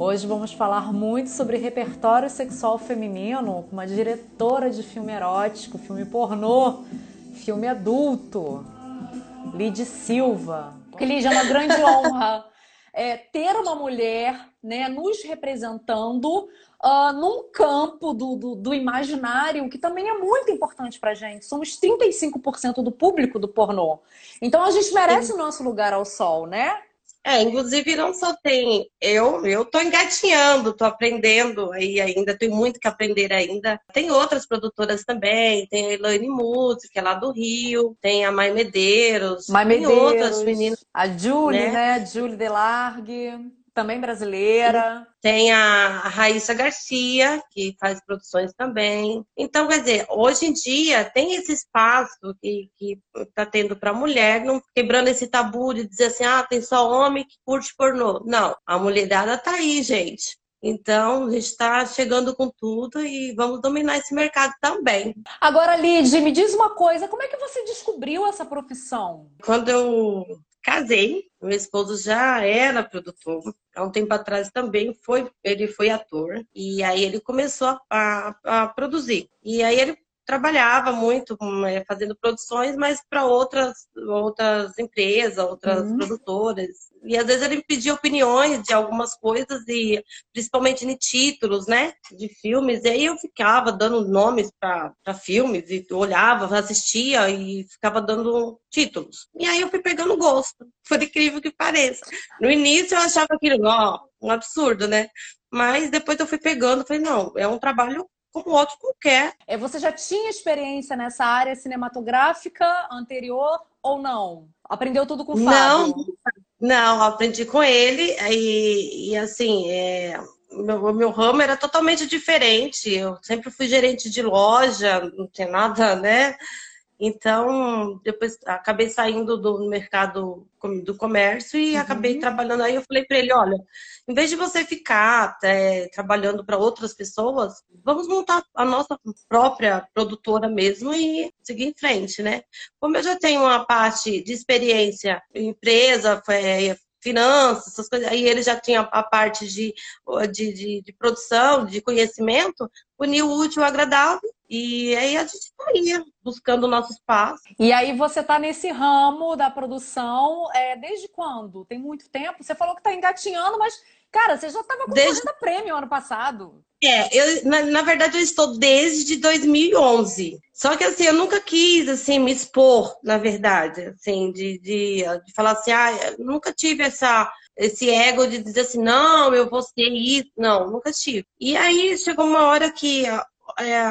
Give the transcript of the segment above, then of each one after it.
Hoje vamos falar muito sobre repertório sexual feminino com uma diretora de filme erótico, filme pornô, filme adulto, Lid Silva. Lid, é uma grande honra é, ter uma mulher né, nos representando uh, num campo do, do, do, imaginário que também é muito importante pra gente. Somos 35% do público do pornô. Então a gente merece Sim. o nosso lugar ao sol, né? É, inclusive não só tem eu, eu tô engatinhando, tô aprendendo aí ainda, tenho muito que aprender ainda. Tem outras produtoras também, tem a Elaine Music, que é lá do Rio, tem a Mai Medeiros, Mai Medeiros, tem outras meninas. A Julie, né? né? Julie Delargue. Também brasileira. Tem a Raíssa Garcia, que faz produções também. Então, quer dizer, hoje em dia tem esse espaço que está tendo para a mulher, não quebrando esse tabu de dizer assim, ah, tem só homem que curte pornô. Não, a mulherada está aí, gente. Então, a gente está chegando com tudo e vamos dominar esse mercado também. Agora, Lid, me diz uma coisa, como é que você descobriu essa profissão? Quando eu casei, meu esposo já era produtor. Há um tempo atrás também foi, ele foi ator. E aí ele começou a, a, a produzir. E aí ele trabalhava muito é, fazendo produções, mas para outras, outras empresas, outras uhum. produtoras. E às vezes ele pedia opiniões de algumas coisas, e principalmente em títulos, né? De filmes. E aí eu ficava dando nomes para filmes, e olhava, assistia e ficava dando títulos. E aí eu fui pegando gosto, por incrível que pareça. No início eu achava aquilo, ó, um absurdo, né? Mas depois eu fui pegando, falei, não, é um trabalho como outro qualquer. É, você já tinha experiência nessa área cinematográfica anterior ou não? Aprendeu tudo com o Fábio? Não, não, aprendi com ele e, e assim, é, meu, meu ramo era totalmente diferente. Eu sempre fui gerente de loja, não tinha nada, né? Então, depois acabei saindo do mercado do comércio e uhum. acabei trabalhando. Aí eu falei para ele: olha, em vez de você ficar é, trabalhando para outras pessoas, vamos montar a nossa própria produtora mesmo e seguir em frente, né? Como eu já tenho uma parte de experiência em empresa, é, finanças, essas coisas. Aí ele já tinha a parte de, de, de, de produção, de conhecimento, uniu o útil ao agradável. E aí a gente tá ia buscando o nosso espaço. E aí você tá nesse ramo da produção é, desde quando? Tem muito tempo? Você falou que tá engatinhando, mas, cara, você já estava com desde... prêmio ano passado. É, eu, na, na, verdade eu estou desde 2011. Só que assim, eu nunca quis assim me expor, na verdade, assim, de, de, de falar assim, ah, nunca tive essa esse ego de dizer assim, não, eu vou ser isso. Não, nunca tive. E aí chegou uma hora que é,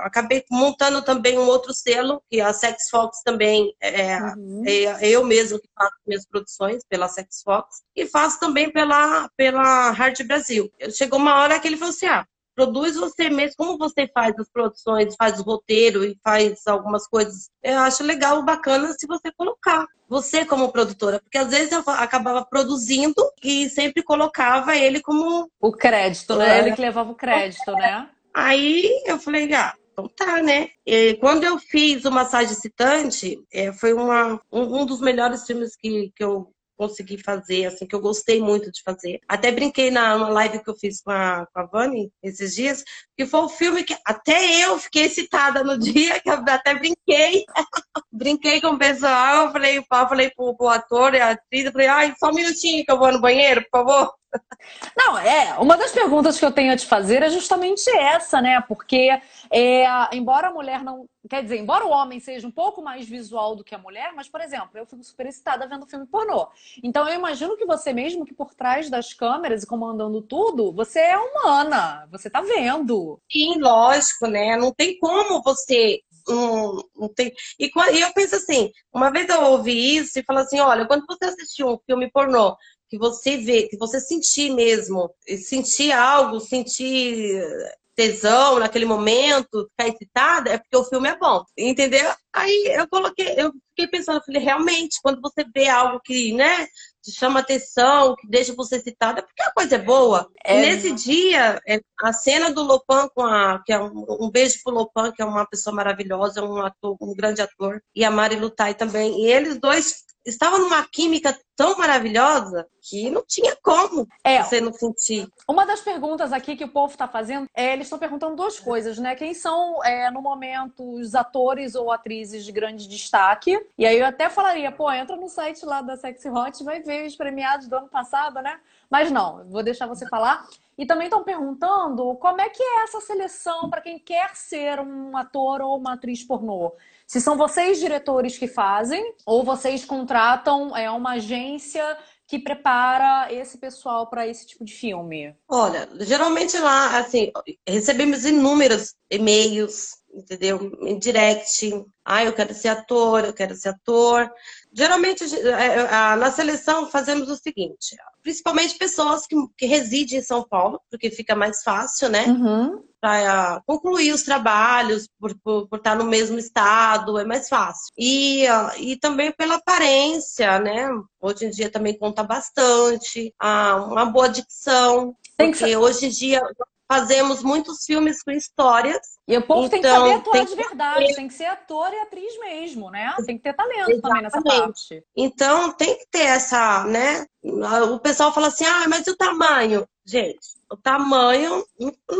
acabei montando também um outro selo, que a Sex Fox também é, uhum. é, eu mesmo que faço minhas produções pela Sex Fox e faço também pela, pela Hard Brasil. Chegou uma hora que ele falou assim: ah, produz você mesmo, como você faz as produções, faz o roteiro e faz algumas coisas. Eu acho legal, bacana se você colocar você como produtora, porque às vezes eu acabava produzindo e sempre colocava ele como o crédito, né? É. Ele que levava o crédito, né? Aí eu falei, ah, então tá, né? E quando eu fiz o Massagem Excitante, é, foi uma, um, um, dos melhores filmes que, que eu consegui fazer, assim, que eu gostei muito de fazer. Até brinquei na uma live que eu fiz com a, com a Vani esses dias, que foi um filme que até eu fiquei excitada no dia, que até brinquei. brinquei com o pessoal, falei, falei pro, pro ator e a atriz, falei, ai, só um minutinho que eu vou no banheiro, por favor. Não, é, uma das perguntas que eu tenho a te fazer é justamente essa, né? Porque, é, embora a mulher não. Quer dizer, embora o homem seja um pouco mais visual do que a mulher, mas, por exemplo, eu fico super excitada vendo filme pornô. Então, eu imagino que você, mesmo que por trás das câmeras e comandando tudo, você é humana, você tá vendo. Sim, lógico, né? Não tem como você não, não tem. E, eu penso assim, uma vez eu ouvi isso e falei assim: olha, quando você assistiu um filme pornô, que você vê, que você sentir mesmo, sentir algo, sentir tesão naquele momento, ficar excitada, é porque o filme é bom, entendeu? Aí eu coloquei, eu fiquei pensando, eu falei, realmente, quando você vê algo que, né, te chama atenção, que deixa você excitada, é porque a coisa é boa. É. Nesse dia, é, a cena do Lopan com a, que é um, um, beijo pro Lopan, que é uma pessoa maravilhosa, um ator, um grande ator, e a Mari Lutai também, e eles dois estava numa química tão maravilhosa que não tinha como é, você não sentir. Uma das perguntas aqui que o povo está fazendo é eles estão perguntando duas coisas, né? Quem são, é, no momento, os atores ou atrizes de grande destaque? E aí eu até falaria, pô, entra no site lá da Sexy Hot, vai ver os premiados do ano passado, né? Mas não, vou deixar você falar. E também estão perguntando como é que é essa seleção para quem quer ser um ator ou uma atriz pornô. Se são vocês, diretores, que fazem, ou vocês contratam é, uma agência que prepara esse pessoal para esse tipo de filme? Olha, geralmente lá, assim, recebemos inúmeros e-mails, entendeu? Em direct. Ah, eu quero ser ator, eu quero ser ator. Geralmente, é, é, na seleção, fazemos o seguinte: principalmente pessoas que, que residem em São Paulo, porque fica mais fácil, né? Uhum. Para concluir os trabalhos, por, por, por, estar no mesmo estado, é mais fácil. E, e também pela aparência, né? Hoje em dia também conta bastante. Ah, uma boa dicção. Porque hoje em dia fazemos muitos filmes com histórias. E o povo então, tem que saber atuar tem de verdade, que... tem que ser ator e atriz mesmo, né? Tem que ter talento Exatamente. também nessa parte. Então tem que ter essa, né? O pessoal fala assim, ah, mas e o tamanho? Gente, o tamanho,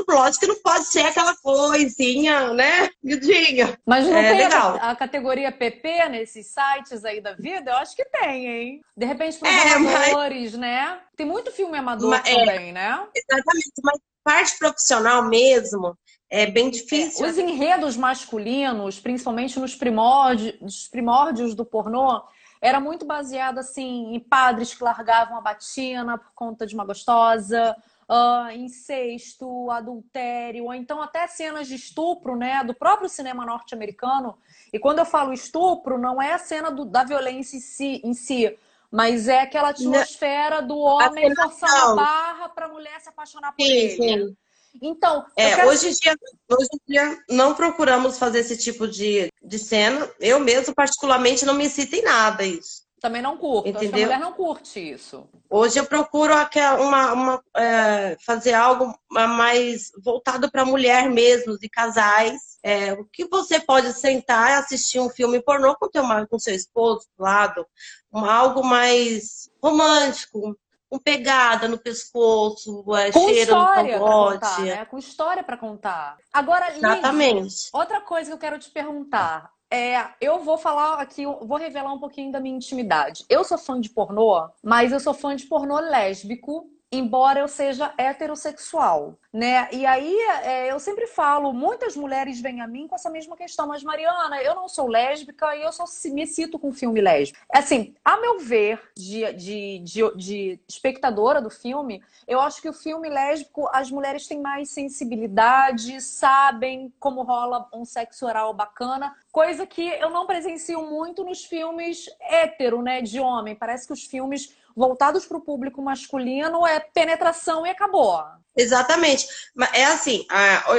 lógico que não pode ser aquela coisinha, né? Miudinha. Mas não é, tem legal. A, a, categoria PP nesses sites aí da vida? Eu acho que tem, hein? De repente, para é, amadores, mas... né? Tem muito filme amador mas, é, também, é, né? Exatamente, mas parte profissional mesmo, é bem difícil. Os enredos masculinos, principalmente nos primórdios, primórdios do pornô, era muito baseado assim em padres que largavam a batina por conta de uma gostosa, uh, incesto, adultério, ou então até cenas de estupro, né, do próprio cinema norte-americano. E quando eu falo estupro, não é a cena do, da violência em si, em si mas é aquela atmosfera do homem forçando a barra para a mulher se apaixonar por sim, ele. Sim. Então, é, quero... hoje, em dia, hoje em dia não procuramos fazer esse tipo de, de cena. Eu mesmo, particularmente, não me incito em nada isso. Também não curto. Entendeu? A mulher não curte isso. Hoje eu procuro uma, uma é, fazer algo mais voltado para mulher mesmo, de casais é, o que você pode sentar e assistir um filme pornô com, teu, com seu esposo do lado, um, algo mais romântico, com pegada no pescoço, é, com cheiro no cangote. Né? Com história para contar. Agora, Liz, Exatamente. outra coisa que eu quero te perguntar. É, eu vou falar aqui, vou revelar um pouquinho da minha intimidade. Eu sou fã de pornô, mas eu sou fã de pornô lésbico embora eu seja heterossexual, né? E aí é, eu sempre falo, muitas mulheres vêm a mim com essa mesma questão, mas Mariana, eu não sou lésbica e eu só me cito com filme lésbico. Assim, a meu ver, de, de, de, de espectadora do filme, eu acho que o filme lésbico, as mulheres têm mais sensibilidade, sabem como rola um sexo oral bacana, coisa que eu não presencio muito nos filmes hétero, né, de homem. Parece que os filmes voltados para o público masculino é penetração e acabou. Exatamente. É assim,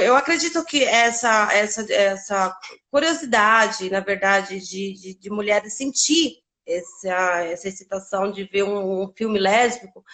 eu acredito que essa, essa, essa curiosidade, na verdade, de, de, de mulheres sentir essa, essa excitação de ver um, um filme lésbico,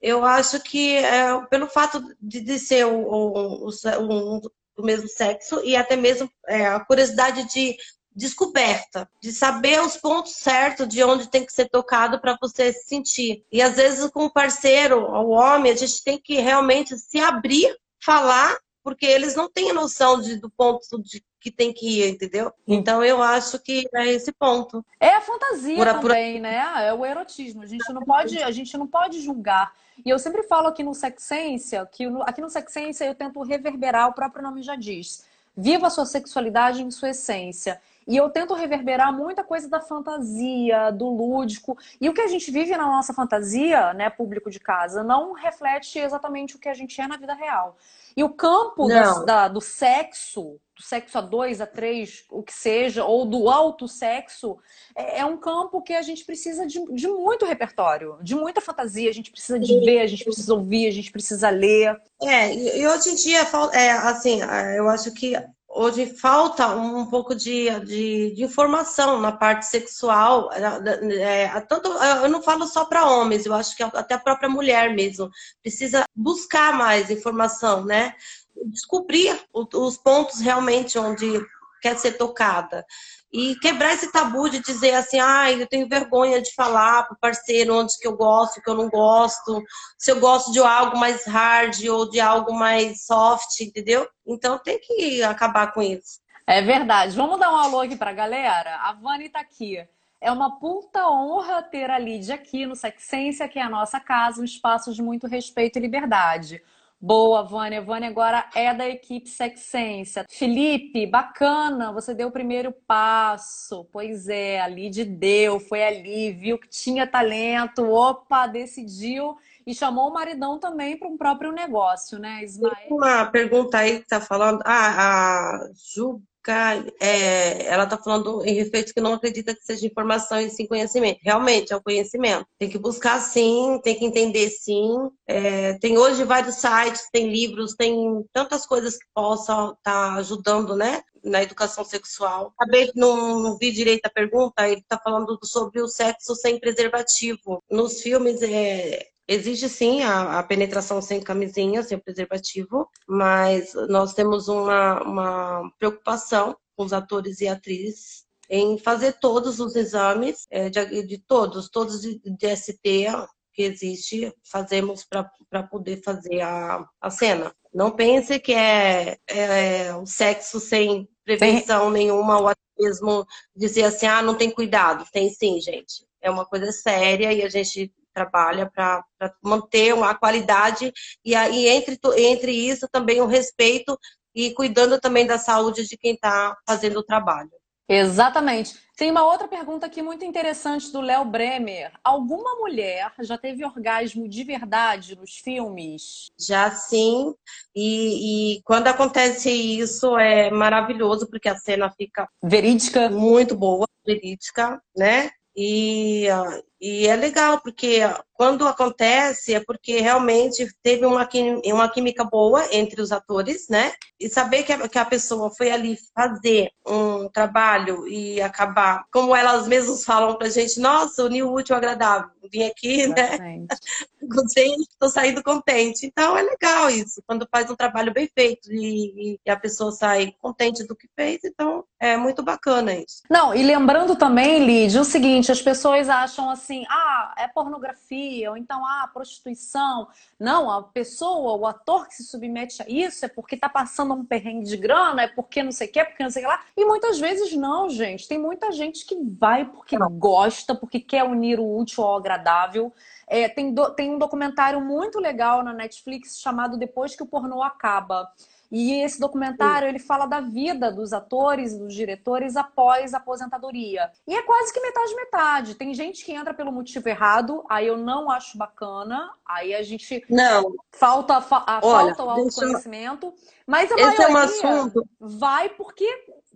eu acho que é, pelo fato de, de ser o, o, o, o, mesmo sexo e até mesmo é, a curiosidade de descoberta, de saber os pontos certos de onde tem que ser tocado para você se sentir. E às vezes com o parceiro, o homem, a gente tem que realmente se abrir, falar, porque eles não têm noção de, do ponto de que tem que ir, entendeu? Então eu acho que é esse ponto. É a fantasia por, também, por... né? É o erotismo. A gente não pode, a gente não pode julgar. E eu sempre falo aqui no Sexência, que aqui no Sexência eu tento reverberar, o próprio nome já diz. Viva a sua sexualidade em sua essência. E eu tento reverberar muita coisa da fantasia, do lúdico. E o que a gente vive na nossa fantasia, né, público de casa, não reflete exatamente o que a gente é na vida real. E o campo da, da, do sexo, do sexo a dois, a três, o que seja, ou do alto sexo, é, é um campo que a gente precisa de, de, muito repertório, de muita fantasia. A gente precisa de ver, a gente precisa ouvir, a gente precisa ler. É, e hoje em dia, é, assim, eu acho que hoje falta um pouco de, de, de, informação na parte sexual. É, tanto, eu não falo só para homens, eu acho que até a própria mulher mesmo precisa buscar mais informação, né? Descobrir os pontos realmente onde quer ser tocada. E quebrar esse tabu de dizer assim, ai, ah, eu tenho vergonha de falar pro parceiro onde que eu gosto, que eu não gosto, se eu gosto de algo mais hard ou de algo mais soft, entendeu? Então tem que acabar com isso. É verdade. Vamos dar um alô aqui pra galera? A Vani tá aqui. É uma puta honra ter a Lídia aqui no Sexência, que é a nossa casa, um espaço de muito respeito e liberdade. Boa, Vânia. Vânia agora é da equipe Sexência. Felipe, bacana, você deu o primeiro passo. Pois é, a Lid deu, foi ali, viu que tinha talento, opa, decidiu e chamou o maridão também para um próprio negócio, né, Ismael? Uma pergunta aí que tá falando. Ah, a Ju é, ela está falando em respeito que não acredita que seja informação e sim conhecimento. Realmente, é o conhecimento. Tem que buscar sim, tem que entender sim. É, tem hoje vários sites, tem livros, tem tantas coisas que possam estar tá ajudando, né? Na educação sexual. Acabei, não, não vi direito a pergunta, ele está falando sobre o sexo sem preservativo. Nos filmes, é, Existe sim a, a, penetração sem camisinha, sem preservativo, mas nós temos uma, uma preocupação com os atores e atrizes em fazer todos os exames é, de, de, todos, todos de, de ST que existe, fazemos para poder fazer a, a cena. Não pense que é, é o sexo sem prevenção nenhuma, ou até mesmo dizer assim, ah, não tem cuidado. Tem sim, gente. É uma coisa séria e a gente trabalha para manter uma qualidade e aí entre, entre isso também o respeito e cuidando também da saúde de quem está fazendo o trabalho. Exatamente. Tem uma outra pergunta aqui muito interessante do Léo Bremer. Alguma mulher já teve orgasmo de verdade nos filmes? Já sim. E, e, quando acontece isso é maravilhoso, porque a cena fica verídica. Muito boa, verídica, né? E, e é legal, porque quando acontece é porque realmente teve uma, uma química boa entre os atores, né? E saber que a, que a pessoa foi ali fazer um trabalho e acabar, como elas mesmas falam pra gente, nossa, o New útil agradável. Vim aqui, né? Gostei, estou saindo contente. Então é legal isso, quando faz um trabalho bem feito e, e a pessoa sai contente do que fez, então é muito bacana isso. Não, e lembrando também, Lídia, o seguinte, as pessoas acham assim, ah, é pornografia, ou então, ah, prostituição. Não, a pessoa, o ator que se submete a isso é porque tá passando um perrengue de grana, é porque não sei o que, é porque não sei o que lá. E muitas vezes não, gente. Tem muita gente que vai porque não. gosta, porque quer unir o útil ao agradável. É, tem, do, tem um documentário muito legal na Netflix chamado Depois que o Pornô Acaba. E esse documentário ele fala da vida dos atores e dos diretores após a aposentadoria. E é quase que metade metade. Tem gente que entra pelo motivo errado, aí eu não acho bacana. Aí a gente não falta a, Olha, falta o autoconhecimento, mas a esse maioria é um assunto... vai porque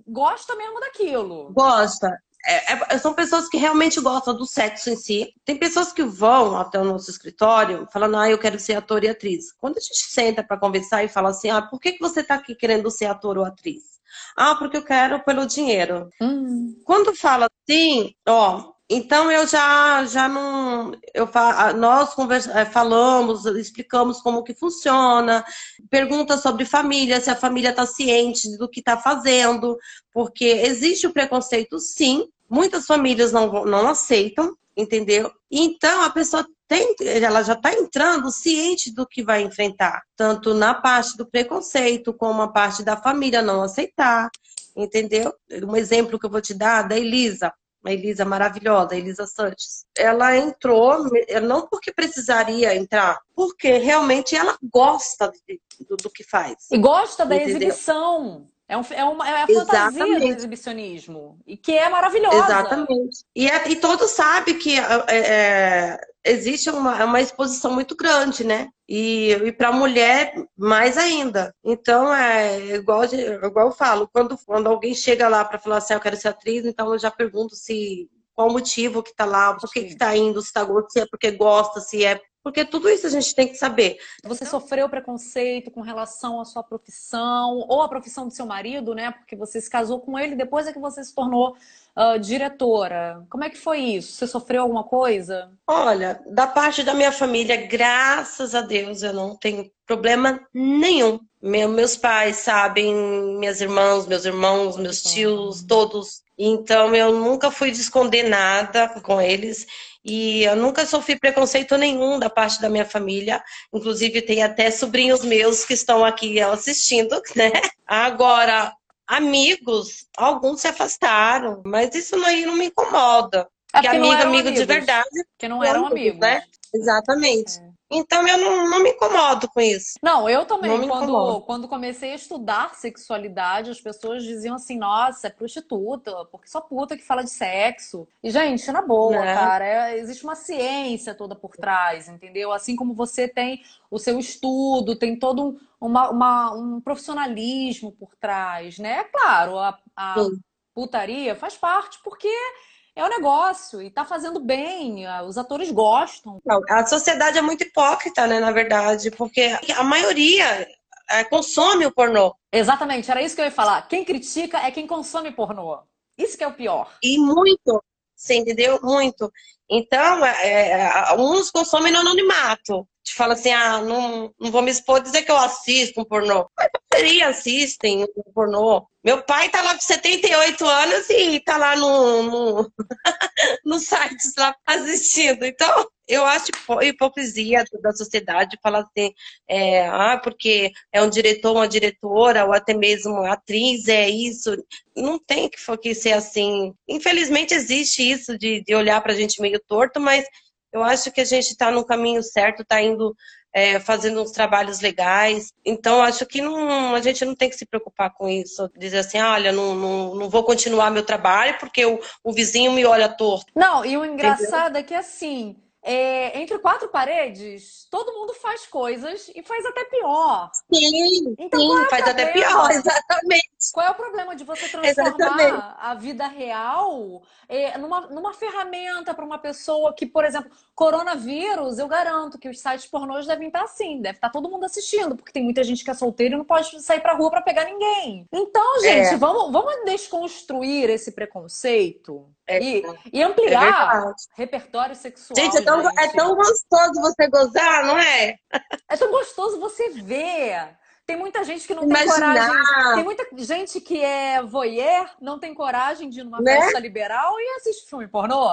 gosta mesmo daquilo. Gosta. É, é, são pessoas que realmente gostam do sexo em si. Tem pessoas que vão até o nosso escritório falando, ah, eu quero ser ator e atriz. Quando a gente senta para conversar e fala assim, ah, por que, que você está aqui querendo ser ator ou atriz? Ah, porque eu quero pelo dinheiro. Hum. Quando fala assim, ó, então eu já já não eu nós é, falamos, explicamos como que funciona, pergunta sobre família, se a família está ciente do que está fazendo, porque existe o preconceito, sim. Muitas famílias não não aceitam, entendeu? Então a pessoa tem, ela já está entrando ciente do que vai enfrentar, tanto na parte do preconceito como a parte da família não aceitar, entendeu? Um exemplo que eu vou te dar da Elisa uma Elisa maravilhosa, a Elisa Santos. Ela entrou, não porque precisaria entrar, porque realmente ela gosta de, do, do, que faz. E gosta da entendeu? exibição. É, um, é, uma, é a Exatamente. fantasia do exibicionismo. E que é maravilhosa. Exatamente. E, é, e todos sabem que é, é, existe uma, uma exposição muito grande, né? E, e para a mulher, mais ainda. Então, é igual, igual eu falo, quando, quando alguém chega lá para falar assim, ah, eu quero ser atriz, então eu já pergunto se qual o motivo que está lá, por que está indo, se, está se é porque gosta, se é porque tudo isso a gente tem que saber. Você sofreu preconceito com relação à sua profissão ou à profissão do seu marido, né? Porque você se casou com ele depois é que você se tornou uh, diretora. Como é que foi isso? Você sofreu alguma coisa? Olha, da parte da minha família, graças a Deus, eu não tenho problema nenhum. Meu, meus pais sabem, minhas irmãs, meus irmãos, meus tios, todos. Então eu nunca fui de esconder nada com eles. E eu nunca sofri preconceito nenhum da parte da minha família. Inclusive, tem até sobrinhos meus que estão aqui assistindo, né? Agora, amigos, alguns se afastaram, mas isso aí não me incomoda. É porque amigo, amigo amigos, de verdade. Que não eram amigos. Né? Exatamente. É. Então eu não, não me incomodo com isso. Não, eu também. Quando, quando comecei a estudar sexualidade, as pessoas diziam assim: nossa, é prostituta, porque só puta que fala de sexo. E, gente, na boa, é. cara, é, existe uma ciência toda por trás, entendeu? Assim como você tem o seu estudo, tem todo um, uma, uma, um profissionalismo por trás, né? É claro, a, a putaria faz parte, porque é o um negócio e tá fazendo bem, os atores gostam. Não, a sociedade é muito hipócrita, né, na verdade, porque a maioria é, consome o pornô. Exatamente, era isso que eu ia falar. Quem critica é quem consome pornô. Isso que é o pior. E muito, você entendeu? Muito. Então, é, é uns consomem no anonimato. Fala assim, ah, não, não vou me expor dizer que eu assisto um pornô. Mas a assistem um pornô. Meu pai tá lá com 78 anos e tá lá no, no, no site lá assistindo. Então, eu acho hipocrisia da sociedade falar assim, é, ah, porque é um diretor, uma diretora, ou até mesmo atriz, é isso. Não tem que, que ser assim. Infelizmente existe isso de, de olhar pra gente meio torto, mas eu acho que a gente está no caminho certo, está indo é, fazendo uns trabalhos legais. Então, acho que não, a gente não tem que se preocupar com isso. Dizer assim, olha, não, não, não vou continuar meu trabalho porque o, o vizinho me olha torto. Não, e o engraçado Entendeu? é que assim é, entre quatro paredes, todo mundo faz coisas e faz até pior. Sim, então, sim, é faz até pior, exatamente. Qual é o problema de você transformar exatamente. a vida real é, numa, numa ferramenta para uma pessoa que, por exemplo, coronavírus, eu garanto que os sites pornôs devem estar assim, deve estar todo mundo assistindo, porque tem muita gente que é solteira e não pode sair pra rua para pegar ninguém. Então, gente, é. vamos, vamos desconstruir esse preconceito é, e, e, ampliar é repertório sexual. Gente, é tão, é tão gostoso você gozar, não é? É tão gostoso você ver. Tem muita gente que não Imaginar. tem coragem. Tem muita gente que é voyeur, não tem coragem de ir numa né? festa liberal e assiste filme pornô.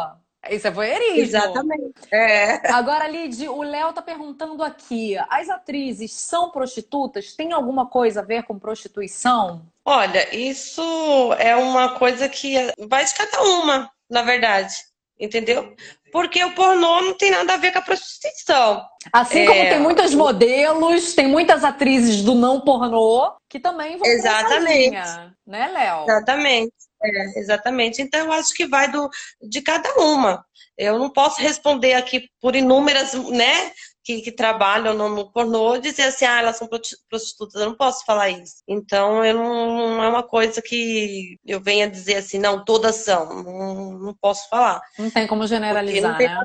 Isso é voyeurismo. Exatamente. É. Agora, Lid, o Léo tá perguntando aqui: as atrizes são prostitutas? Tem alguma coisa a ver com prostituição? Olha, isso é uma coisa que vai de cada uma, na verdade. Entendeu? Porque o pornô não tem nada a ver com a prostituição. Assim como é... tem muitos modelos, tem muitas atrizes do não pornô que também vão Exatamente. Linha, né, Léo? Exatamente. É, exatamente. Então, eu acho que vai do, de cada uma. Eu não posso responder aqui por inúmeras, né, que, que trabalham no, no, pornô, dizer assim, ah, elas são prostitutas. Eu não posso falar isso. Então, eu não, não é uma coisa que eu venha dizer assim, não, todas são. Não, não posso falar. Não tem como generalizar, não tem né?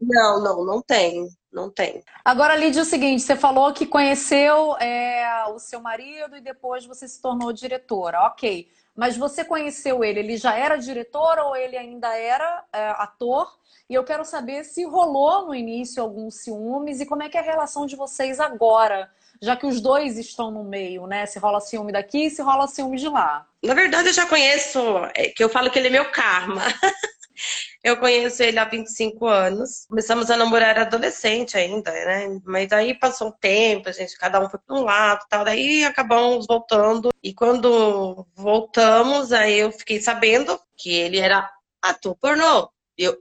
Não, não, não tem. Não tem. Agora, Lídia, é o seguinte: você falou que conheceu é, o seu marido e depois você se tornou diretora. Ok. Mas você conheceu ele, ele já era diretor ou ele ainda era é, ator? E eu quero saber se rolou no início alguns ciúmes e como é que é a relação de vocês agora, já que os dois estão no meio, né? Se rola ciúme daqui e se rola ciúme de lá. Na verdade, eu já conheço, é, que eu falo que ele é meu karma. Eu conheço ele há 25 anos. Começamos a namorar adolescente ainda, né? Mas aí passou um tempo, a gente, cada um foi para um lado tal. Daí acabamos voltando. E quando voltamos, aí eu fiquei sabendo que ele era ator pornô. Eu.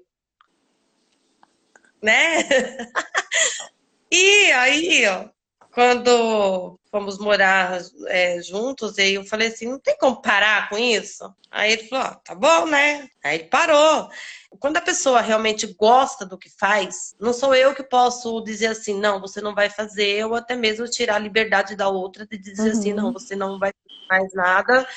Né? e aí, ó, quando fomos morar é, juntos, e eu falei assim, não tem como parar com isso? Aí ele falou, tá bom, né? Aí ele parou. Quando a pessoa realmente gosta do que faz, não sou eu que posso dizer assim, não, você não vai fazer, ou até mesmo tirar a liberdade da outra de dizer uhum. assim, não, você não vai fazer mais nada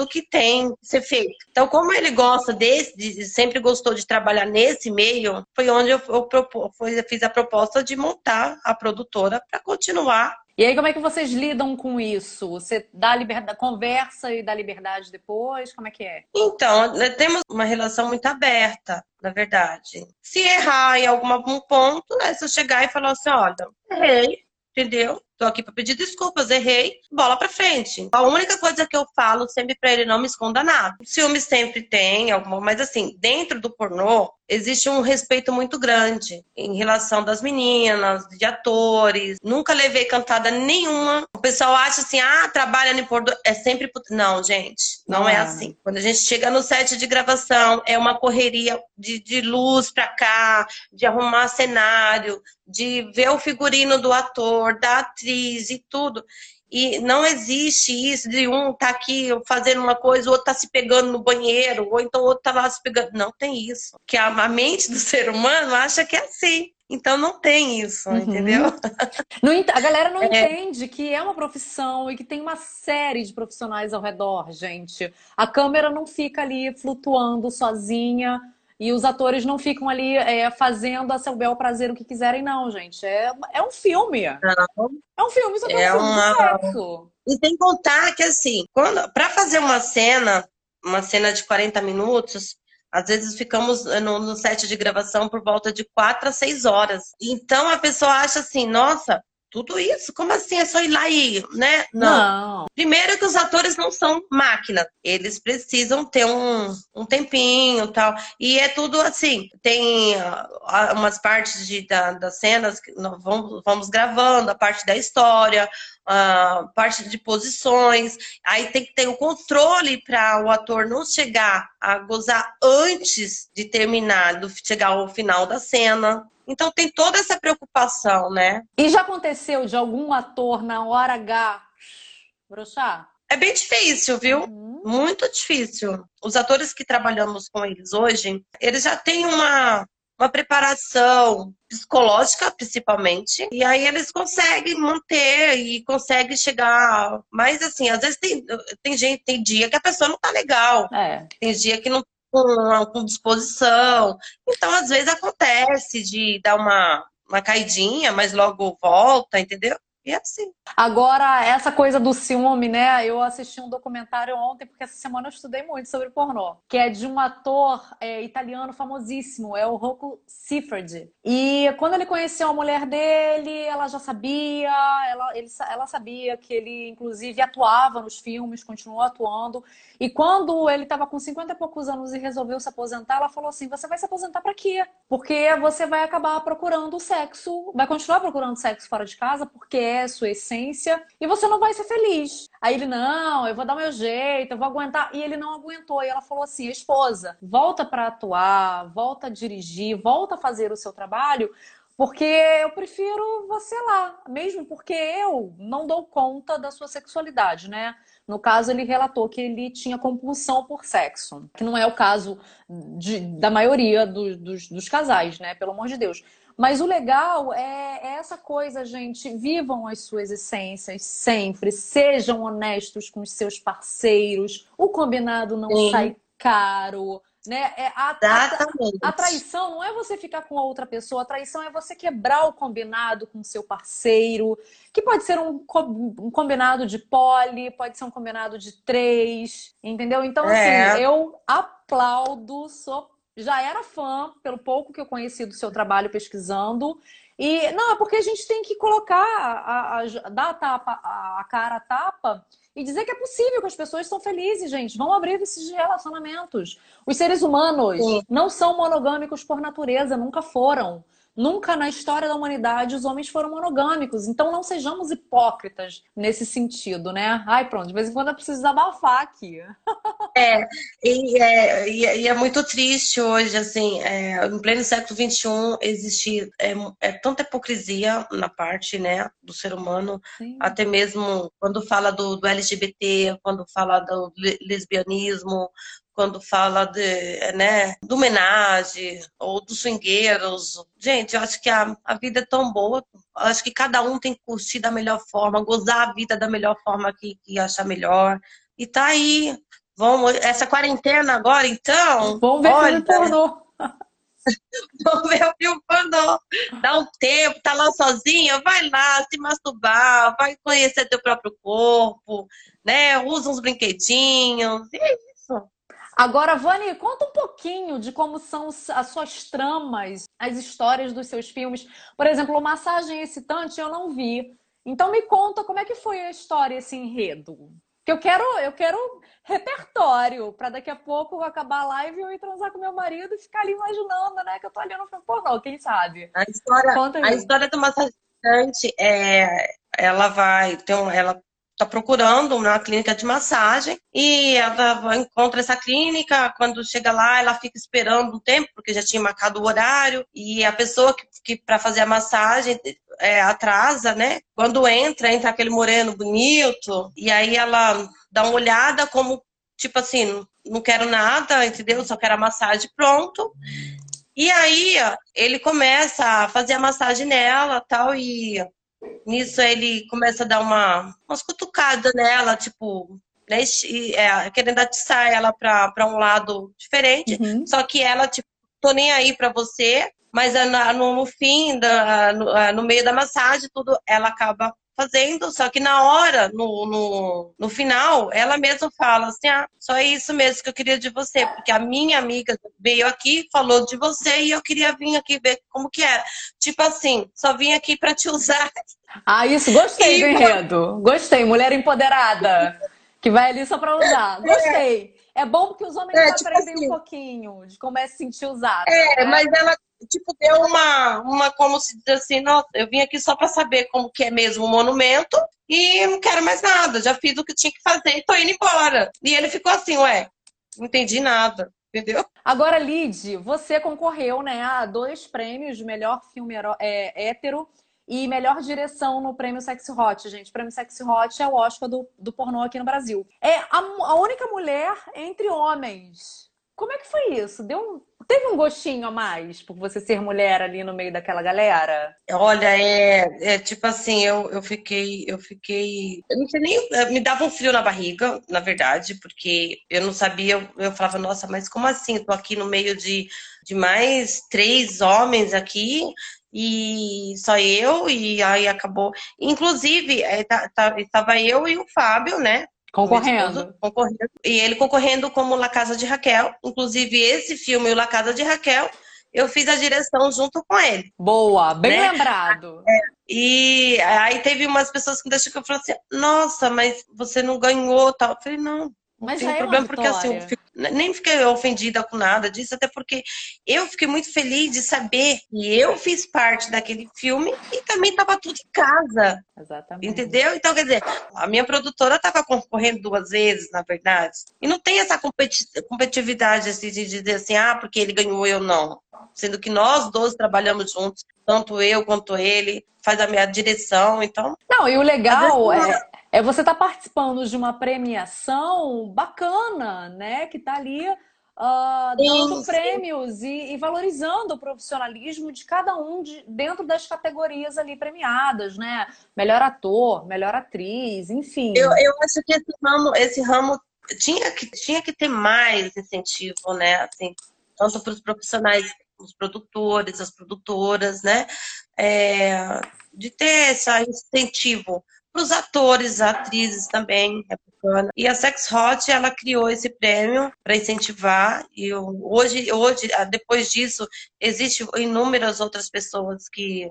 do que tem que ser feito. Então, como ele gosta desse, de, sempre gostou de trabalhar nesse meio, foi onde eu, eu, eu fiz a proposta de montar a produtora para continuar e aí, como é que vocês lidam com isso? Você dá liberdade, conversa e dá liberdade depois? Como é que é? Então, temos uma relação muito aberta, na verdade. Se errar em algum ponto, né? Se eu chegar e falar assim, olha, errei, entendeu? Tô aqui para pedir desculpas, errei, bola para frente. A única coisa que eu falo sempre para ele não me esconda nada. Ciúme sempre tem, alguma, mas assim, dentro do pornô, existe um respeito muito grande em relação das meninas, de atores. Nunca levei cantada nenhuma. O pessoal acha assim, ah, trabalha no pornô, é sempre não, gente, não, não é, é assim. Quando a gente chega no set de gravação, é uma correria de, de luz para cá, de arrumar cenário, de ver o figurino do ator, da atriz e tudo. E não existe isso de um tá aqui fazendo uma coisa, o outro tá se pegando no banheiro, ou então o outro tá lá se pegando. Não tem isso. Que a, a mente do ser humano acha que é assim. Então não tem isso, uhum. entendeu? a galera não é. entende que é uma profissão e que tem uma série de profissionais ao redor, gente. A câmera não fica ali flutuando sozinha e os atores não ficam ali é, fazendo a seu bel prazer o que quiserem, não, gente. É, é um filme. Não. É um filme sobre é uma... sexo. E tem que contar que, assim, quando para fazer uma cena, uma cena de 40 minutos, às vezes ficamos no, no, set de gravação por volta de 4 a 6 horas. Então a pessoa acha assim, nossa, tudo isso? Como assim? É só ir lá e, né? Não. não. Primeiro que os atores não são máquina. Eles precisam ter um, um tempinho tal. E é tudo assim. Tem uh, umas partes de, da, das cenas que nós vamos, vamos gravando, a parte da história, a parte de posições. Aí tem que ter o um controle para o ator não chegar a gozar antes de terminar, do chegar ao final da cena. Então tem toda essa preocupação, né? E já aconteceu de algum ator na hora H brochar? É bem difícil, viu? Uhum. Muito difícil. Os atores que trabalhamos com eles hoje, eles já têm uma, uma preparação psicológica, principalmente, e aí eles conseguem manter e conseguem chegar. Mas assim, às vezes tem, tem gente, tem dia que a pessoa não tá legal. É. Tem dia que não com, com disposição. Então, às vezes acontece de dar uma, uma caidinha, mas logo volta, entendeu? E é assim. Agora, essa coisa do ciúme, né? Eu assisti um documentário ontem, porque essa semana eu estudei muito sobre pornô, que é de um ator é, italiano famosíssimo, é o Rocco Siffredi. E quando ele conheceu a mulher dele, ela já sabia, ela, ele, ela sabia que ele, inclusive, atuava nos filmes, continuou atuando. E quando ele estava com 50 e poucos anos e resolveu se aposentar, ela falou assim: Você vai se aposentar para quê? Porque você vai acabar procurando sexo, vai continuar procurando sexo fora de casa, porque é sua essência, e você não vai ser feliz. Aí ele: Não, eu vou dar meu jeito, eu vou aguentar. E ele não aguentou. E ela falou assim: Esposa, volta para atuar, volta a dirigir, volta a fazer o seu trabalho, porque eu prefiro você lá, mesmo porque eu não dou conta da sua sexualidade, né? No caso, ele relatou que ele tinha compulsão por sexo, que não é o caso de, da maioria do, dos, dos casais, né? Pelo amor de Deus. Mas o legal é, é, essa coisa, gente. Vivam as suas essências sempre. Sejam honestos com os seus parceiros. O combinado não Sim. sai caro. Né? É a, a, a, traição não é você ficar com a outra pessoa, a traição é você quebrar o combinado com o seu parceiro, que pode ser um, um combinado de poli, pode ser um combinado de três, entendeu? Então, é. assim, eu aplaudo, sou, já era fã, pelo pouco que eu conheci do seu trabalho pesquisando. E não, é porque a gente tem que colocar, a, a, dar a, tapa, a, a cara a tapa e dizer que é possível, que as pessoas são felizes, gente. Vão abrir esses relacionamentos. Os seres humanos Sim. não são monogâmicos por natureza, nunca foram. Nunca na história da humanidade os homens foram monogâmicos. Então não sejamos hipócritas nesse sentido, né? Ai, pronto, de vez em quando eu preciso abafar aqui. É, e é, e é muito triste hoje, assim, é, em pleno século XXI existir é, é, tanta hipocrisia na parte, né, do ser humano, Sim. até mesmo quando fala do, do LGBT, quando fala do lesbianismo, quando fala de, né, do homenagem ou dos swingueiros. Gente, eu acho que a, a vida é tão boa. Eu acho que cada um tem que curtir da melhor forma, gozar a vida da melhor forma que, que achar melhor. E tá aí. Vamos, essa quarentena agora, então. Vamos ver olha, pornô. Vamos ver o filme pornô. Dá um tempo, tá lá sozinha, vai lá se masturbar, vai conhecer teu próprio corpo, né? Usa uns brinquedinhos. E é. Agora, Vani, conta um pouquinho de como são as suas tramas, as histórias dos seus filmes. Por exemplo, o Massagem Excitante eu não vi. Então me conta como é que foi a história, esse enredo. Que eu quero, eu quero repertório para daqui a pouco acabar a live e eu ir transar com meu marido e ficar ali imaginando, né? Que eu tô olhando filme pornô, quem sabe? A história, a história do massagista é, ela vai um, ela está procurando uma clínica de massagem e ela encontra essa clínica. Quando chega lá, ela fica esperando um tempo, porque já tinha marcado o horário, e a pessoa que, que para fazer a massagem é, atrasa, né? Quando entra, entra aquele moreno bonito, e aí ela dá uma olhada como, tipo assim, não quero nada, entendeu? Só quero a massagem pronto. E aí ele começa a fazer a massagem nela tal, e Nisso ele começa a dar uma, umas cutucadas nela, tipo, né, é, querendo atiçar ela para um lado diferente. Uhum. Só que ela, tipo, tô nem aí para você, mas no, no fim, da, no, no, meio da massagem, tudo, ela acaba fazendo, só que na hora, no, no, no final, ela mesma fala assim: ah, só é isso mesmo que eu queria de você, porque a minha amiga veio aqui, falou de você e eu queria vir aqui ver como que era. Tipo assim, só vim aqui para te usar. Ah, isso, gostei e... do enredo. Gostei, mulher empoderada, que vai ali só para usar. Gostei. É bom porque os homens é, tipo aprendem assim, um pouquinho de como é se sentir usada. É, né? mas ela tipo, deu uma, uma como se diz assim, nossa, eu vim aqui só para saber como que é mesmo o monumento e não quero mais nada, já fiz o que tinha que fazer e tô indo embora. E ele ficou assim, ué, não entendi nada. Entendeu? Agora, Lid, você concorreu né, a dois prêmios de melhor filme é, hétero e melhor direção no prêmio Sexy Hot, gente. O prêmio Sexy Hot é o Oscar do, do pornô aqui no Brasil. É a, a única mulher entre homens. Como é que foi isso? Deu um, Teve um gostinho a mais por você ser mulher ali no meio daquela galera? Olha, é, é tipo assim, eu, eu fiquei, eu fiquei. Eu não sei nem. Eh, me dava um frio na barriga, na verdade, porque eu não sabia, eu, falava, nossa, mas como assim? Eu tô aqui no meio de, de mais três homens aqui e só eu, e aí acabou. Inclusive, é, tá, tá, estava eu e o Fábio, né? Concorrendo. concorrendo. E ele concorrendo como La Casa de Raquel. Inclusive, esse filme, o La Casa de Raquel, eu fiz a direção junto com ele. Boa, bem né? lembrado. É, e aí teve umas pessoas que me deixaram que eu falei assim, nossa, mas você não ganhou tal. Eu falei, não, mas tem é problema, é porque assim, nem fiquei ofendida com nada disso, até porque eu fiquei muito feliz de saber que eu fiz parte daquele filme e também estava tudo em casa. Exatamente. Entendeu? Então, quer dizer, a minha produtora estava concorrendo duas vezes, na verdade. E não tem essa competitividade assim, de dizer assim, ah, porque ele ganhou, eu não. Sendo que nós dois trabalhamos juntos, tanto eu quanto ele, faz a minha direção, então. Não, e o legal é é você estar tá participando de uma premiação bacana, né? Que está ali uh, dando prêmios E, e, valorizando o profissionalismo de cada um de, dentro das categorias ali premiadas, né? Melhor ator, melhor atriz, enfim. Eu, eu acho que esse ramo, esse ramo tinha, que, tinha que ter mais incentivo, né? Assim, tanto para os profissionais, os produtores, as produtoras, né? É, de ter esse incentivo para os atores, atrizes também, é bacana. E a Sex Hot, ela criou esse prêmio para incentivar, e hoje, hoje, ah, depois disso, existem inúmeras outras pessoas que,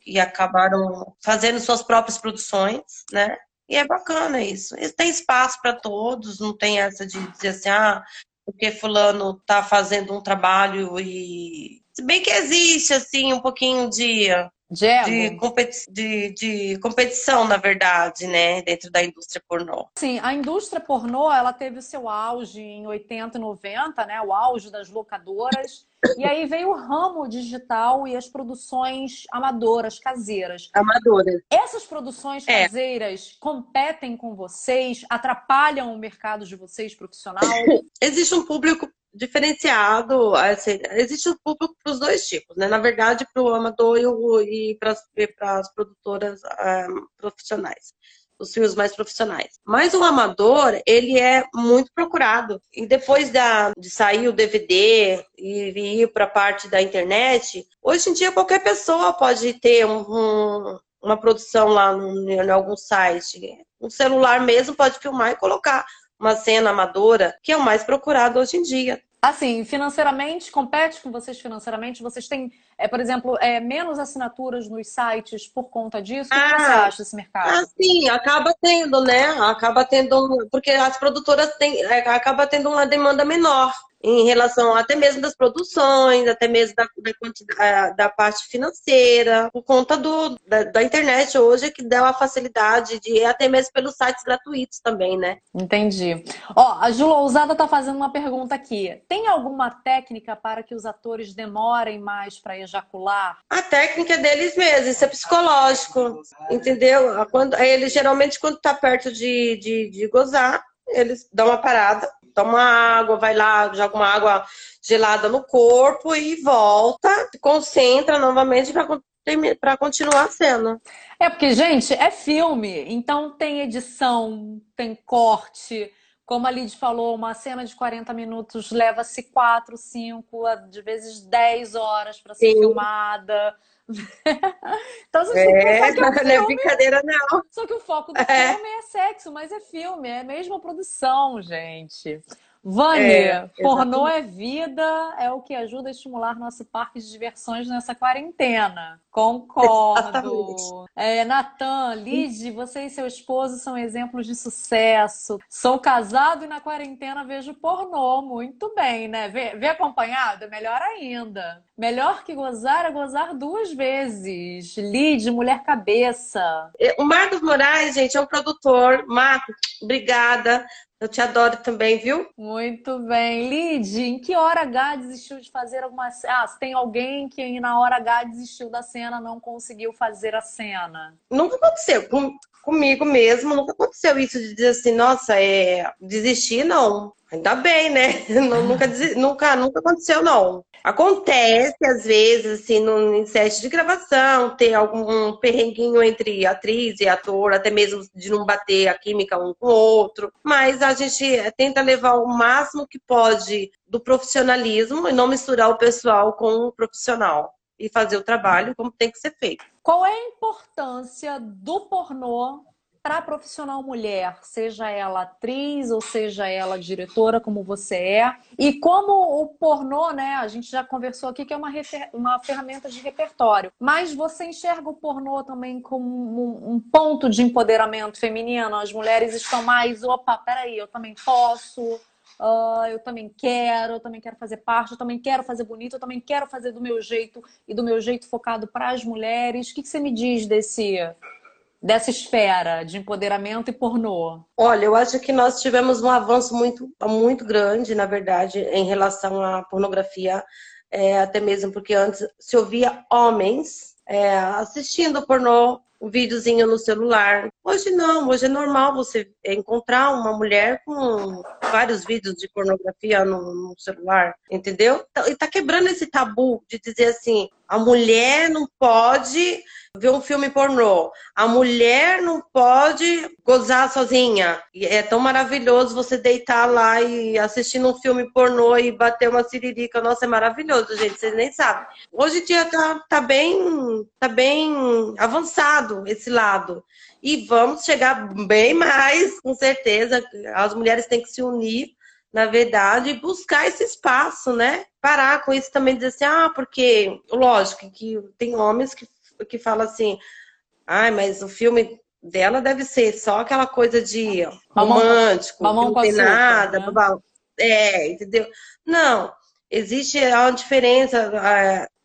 que acabaram fazendo suas próprias produções, né? E é bacana isso. Tem espaço para todos, não tem essa de dizer assim, ah, porque fulano está fazendo um trabalho e se bem que existe assim um pouquinho de de, competi de, de, competição, na verdade, né, dentro da indústria pornô. Sim, a indústria pornô, ela teve o seu auge em 80 e 90, né, o auge das locadoras, e aí veio o ramo digital e as produções amadoras, caseiras. Amadoras. Essas produções é. caseiras competem com vocês, atrapalham o mercado de vocês profissional? Existe um público diferenciado. Assim, existe o público para os dois tipos, né? Na verdade, para o amador e, para as produtoras um, ah, profissionais, os filmes mais profissionais. Mas o amador, ele é muito procurado. E depois da, de sair o DVD e ir para a parte da internet, hoje em dia qualquer pessoa pode ter um, um, uma produção lá em algum site. Um celular mesmo pode filmar e colocar uma cena amadora, que é o mais procurado hoje em dia. Assim, financeiramente, compete com vocês financeiramente? Vocês têm é, por exemplo, é, menos assinaturas nos sites por conta disso? O que ah, você acha desse mercado? Ah, sim, acaba tendo, né? Acaba tendo, porque as produtoras têm, é, acaba tendo uma demanda menor em relação até mesmo das produções, até mesmo da, da, da parte financeira, por conta do, da, da, internet hoje que dá a facilidade de até mesmo pelos sites gratuitos também, né? Entendi. Ó, a Ju Lousada tá fazendo uma pergunta aqui. Tem alguma técnica para que os atores demorem mais para ejacular? A técnica é deles mesmos, isso é psicológico, entendeu? Quando, eles geralmente quando tá perto de, de, de gozar, eles dão uma parada, toma água, vai lá, joga uma água gelada no corpo e volta, se concentra novamente para continuar a cena. É porque, gente, é filme, então tem edição, tem corte. Como a Lid falou, uma cena de 40 minutos leva-se 4, 5, de vezes 10 horas para ser Sim. filmada. então, assim, é, não é, é brincadeira, não. Só que o foco do é. filme é sexo, mas é filme, é a mesma produção, gente. Vânia, é, pornô é vida, é o que ajuda a estimular nosso parque de diversões nessa quarentena. Concordo. É, Natan, Lid, você e seu esposo são exemplos de sucesso. Sou casado e na quarentena vejo pornô. Muito bem, né? Vê, vê acompanhado? É melhor ainda. Melhor que gozar é gozar duas vezes. Lid, mulher cabeça. O Marcos Moraes, gente, é um produtor. Marcos, obrigada. Eu te adoro também, viu? Muito bem. Lid, em que hora H desistiu de fazer alguma Ah, se tem alguém que na hora H desistiu da cena, não conseguiu fazer a cena? Nunca aconteceu. Com, comigo mesmo, nunca aconteceu isso de dizer assim, nossa, é... desistir, não. Ainda bem, né? nunca, nunca, nunca aconteceu, não. Acontece, às vezes, assim, no set de gravação, ter algum perrenguinho entre atriz e ator, até mesmo de não bater a química um com o outro. Mas a gente tenta levar o máximo que pode do profissionalismo e não misturar o pessoal com o profissional. E fazer o trabalho como tem que ser feito. Qual é a importância do pornô para a profissional mulher, seja ela atriz ou seja ela diretora, como você é, e como o pornô, né? A gente já conversou aqui que é uma, uma ferramenta de repertório, mas você enxerga o pornô também como um, um ponto de empoderamento feminino? As mulheres estão mais, opa, peraí, eu também posso. Uh, eu também quero, eu também quero fazer parte, eu também quero fazer bonito, eu também quero fazer do meu jeito e do meu jeito focado para as mulheres. O que, que você me diz desse, dessa esfera de empoderamento e pornô? Olha, eu acho que nós tivemos um avanço muito, muito grande, na verdade, em relação à pornografia, é, até mesmo porque antes se ouvia homens é, assistindo pornô, um videozinho no celular. Hoje não, hoje é normal você encontrar uma mulher com vários vídeos de pornografia no, no celular, entendeu? E tá quebrando esse tabu de dizer assim, a mulher não pode ver um filme pornô. A mulher não pode gozar sozinha. E é tão maravilhoso você deitar lá e assistir um filme pornô e bater uma siririca. Nossa, é maravilhoso, gente. Vocês nem sabem. Hoje em dia tá, tá, bem, tá bem avançado esse lado. E vamos chegar bem mais, com certeza. As mulheres têm que se unir na verdade, e buscar esse espaço, né? Parar com isso também, dizer assim, ah, porque, lógico, que tem homens que que fala assim, ai, mas o filme dela deve ser só aquela coisa de romântico, mamão, não tem nada, né? é, entendeu? Não, existe uma diferença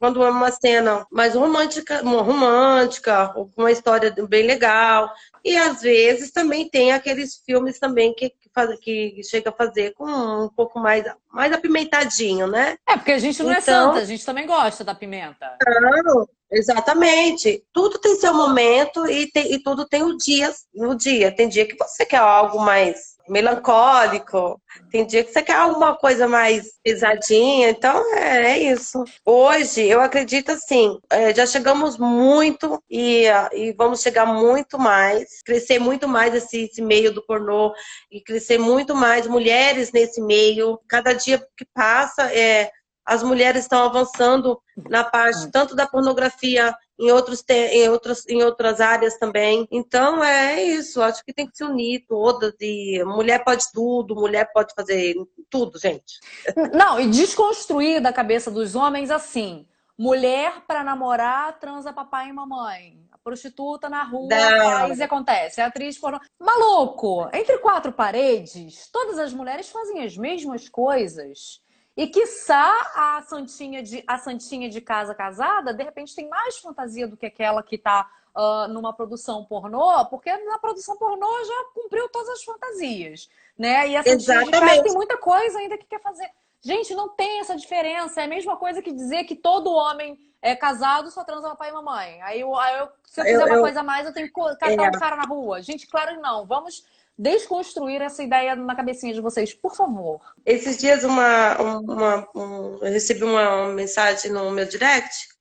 quando é uma cena mais romântica, romântica, ou com uma história bem legal, e às vezes também tem aqueles filmes também que, que, faz, que chega a fazer com um pouco mais, mais apimentadinho, né? É, porque a gente não é então, é santa, a gente também gosta da pimenta. Não, Exatamente. Tudo tem seu momento e, tem, e tudo tem o dia, o dia. Tem dia que você quer algo mais melancólico, tem dia que você quer alguma coisa mais pesadinha. Então é, é isso. Hoje eu acredito assim, é, já chegamos muito e, e, vamos chegar muito mais, crescer muito mais esse, esse meio do pornô e crescer muito mais mulheres nesse meio. Cada dia que passa é as mulheres estão avançando na parte tanto da pornografia em, outros em, outros, em outras áreas também. Então é isso, acho que tem que se unir todas e mulher pode tudo, mulher pode fazer tudo, gente. Não, e desconstruir da cabeça dos homens assim. mulher para namorar transa papai e mamãe. A prostituta na rua faz e acontece. A atriz pornô. Maluco! Entre quatro paredes, todas as mulheres fazem as mesmas coisas. E quiçá a santinha de, a santinha de casa casada, de repente, tem mais fantasia do que aquela que está uh, numa produção pornô, porque na produção pornô já cumpriu todas as fantasias. Né? E a santinha de casa tem muita coisa ainda que quer fazer. Gente, não tem essa diferença. É a mesma coisa que dizer que todo homem é casado só transa papai e mamãe. Aí, eu, aí eu, se eu fizer eu, uma coisa a mais, eu tenho que catar é. um cara na rua. Gente, claro que não. Vamos desconstruir essa ideia na cabecinha de vocês, por favor. Esses dias uma, uma um, eu recebi uma mensagem no meu direct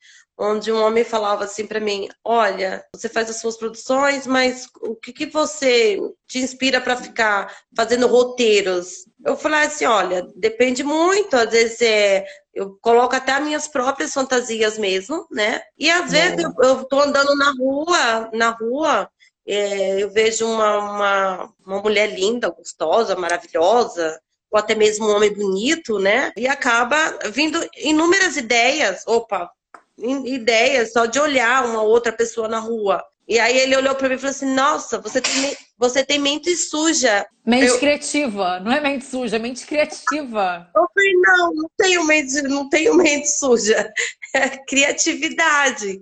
onde um homem falava assim para mim: Olha, você faz as suas produções, mas o que, que você te inspira para ficar fazendo roteiros? Eu falei assim: Olha, depende muito, às vezes é. Eu coloco até as minhas próprias fantasias mesmo, né? E às vezes eu, eu tô andando na rua, na rua, é, eu vejo uma, uma, uma mulher linda, gostosa, maravilhosa, ou até mesmo um homem bonito, né? E acaba vindo inúmeras ideias. Opa, ideias só de olhar uma outra pessoa na rua. E aí ele olhou para mim e falou assim: Nossa, você tem, você tem mente suja. Mente eu... criativa, não é mente suja, é mente criativa. Eu falei: Não, não tenho mente, não tenho mente suja. É criatividade.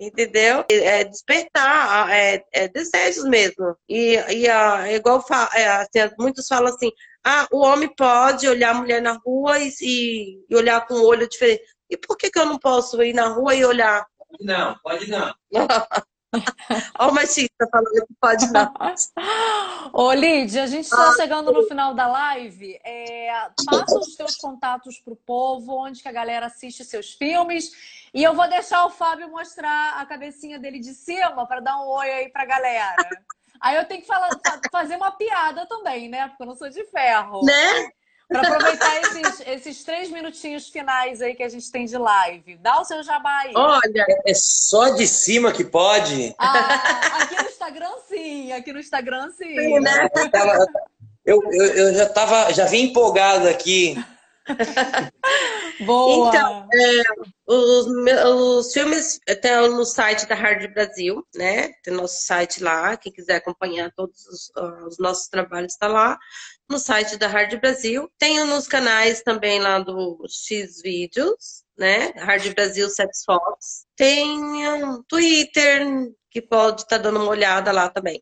Entendeu? É despertar, é, é desejos mesmo. E, e é igual é, assim, muitos falam assim: ah, o homem pode olhar a mulher na rua e, e olhar com um olho diferente. E por que, que eu não posso ir na rua e olhar? Não, pode não. Olha o machista falando que pode não. Ô, Lídia, a gente está ah, chegando no final da live. É, passa os teus contatos para o povo, onde que a galera assiste seus filmes. E eu vou deixar o Fábio mostrar a cabecinha dele de cima para dar um oi aí para a galera. Aí eu tenho que falar, fazer uma piada também, né? Porque eu não sou de ferro. Né? Para aproveitar esses, esses três minutinhos finais aí que a gente tem de live. Dá o seu jabá aí. Olha, é só de cima que pode. Ah, aqui no Instagram sim, aqui no Instagram sim. sim né? eu, eu, eu, já tava, já vim empolgado aqui. Boa! Então, é, os, os filmes estão no site da Hard Brasil, né? Tem nosso site lá. Quem quiser acompanhar todos os, os nossos trabalhos está lá no site da Hard Brasil. Tenho nos canais também lá do X Vídeos, né? Hard Brasil Sex Fox. Tem Twitter, que pode estar tá dando uma olhada lá também.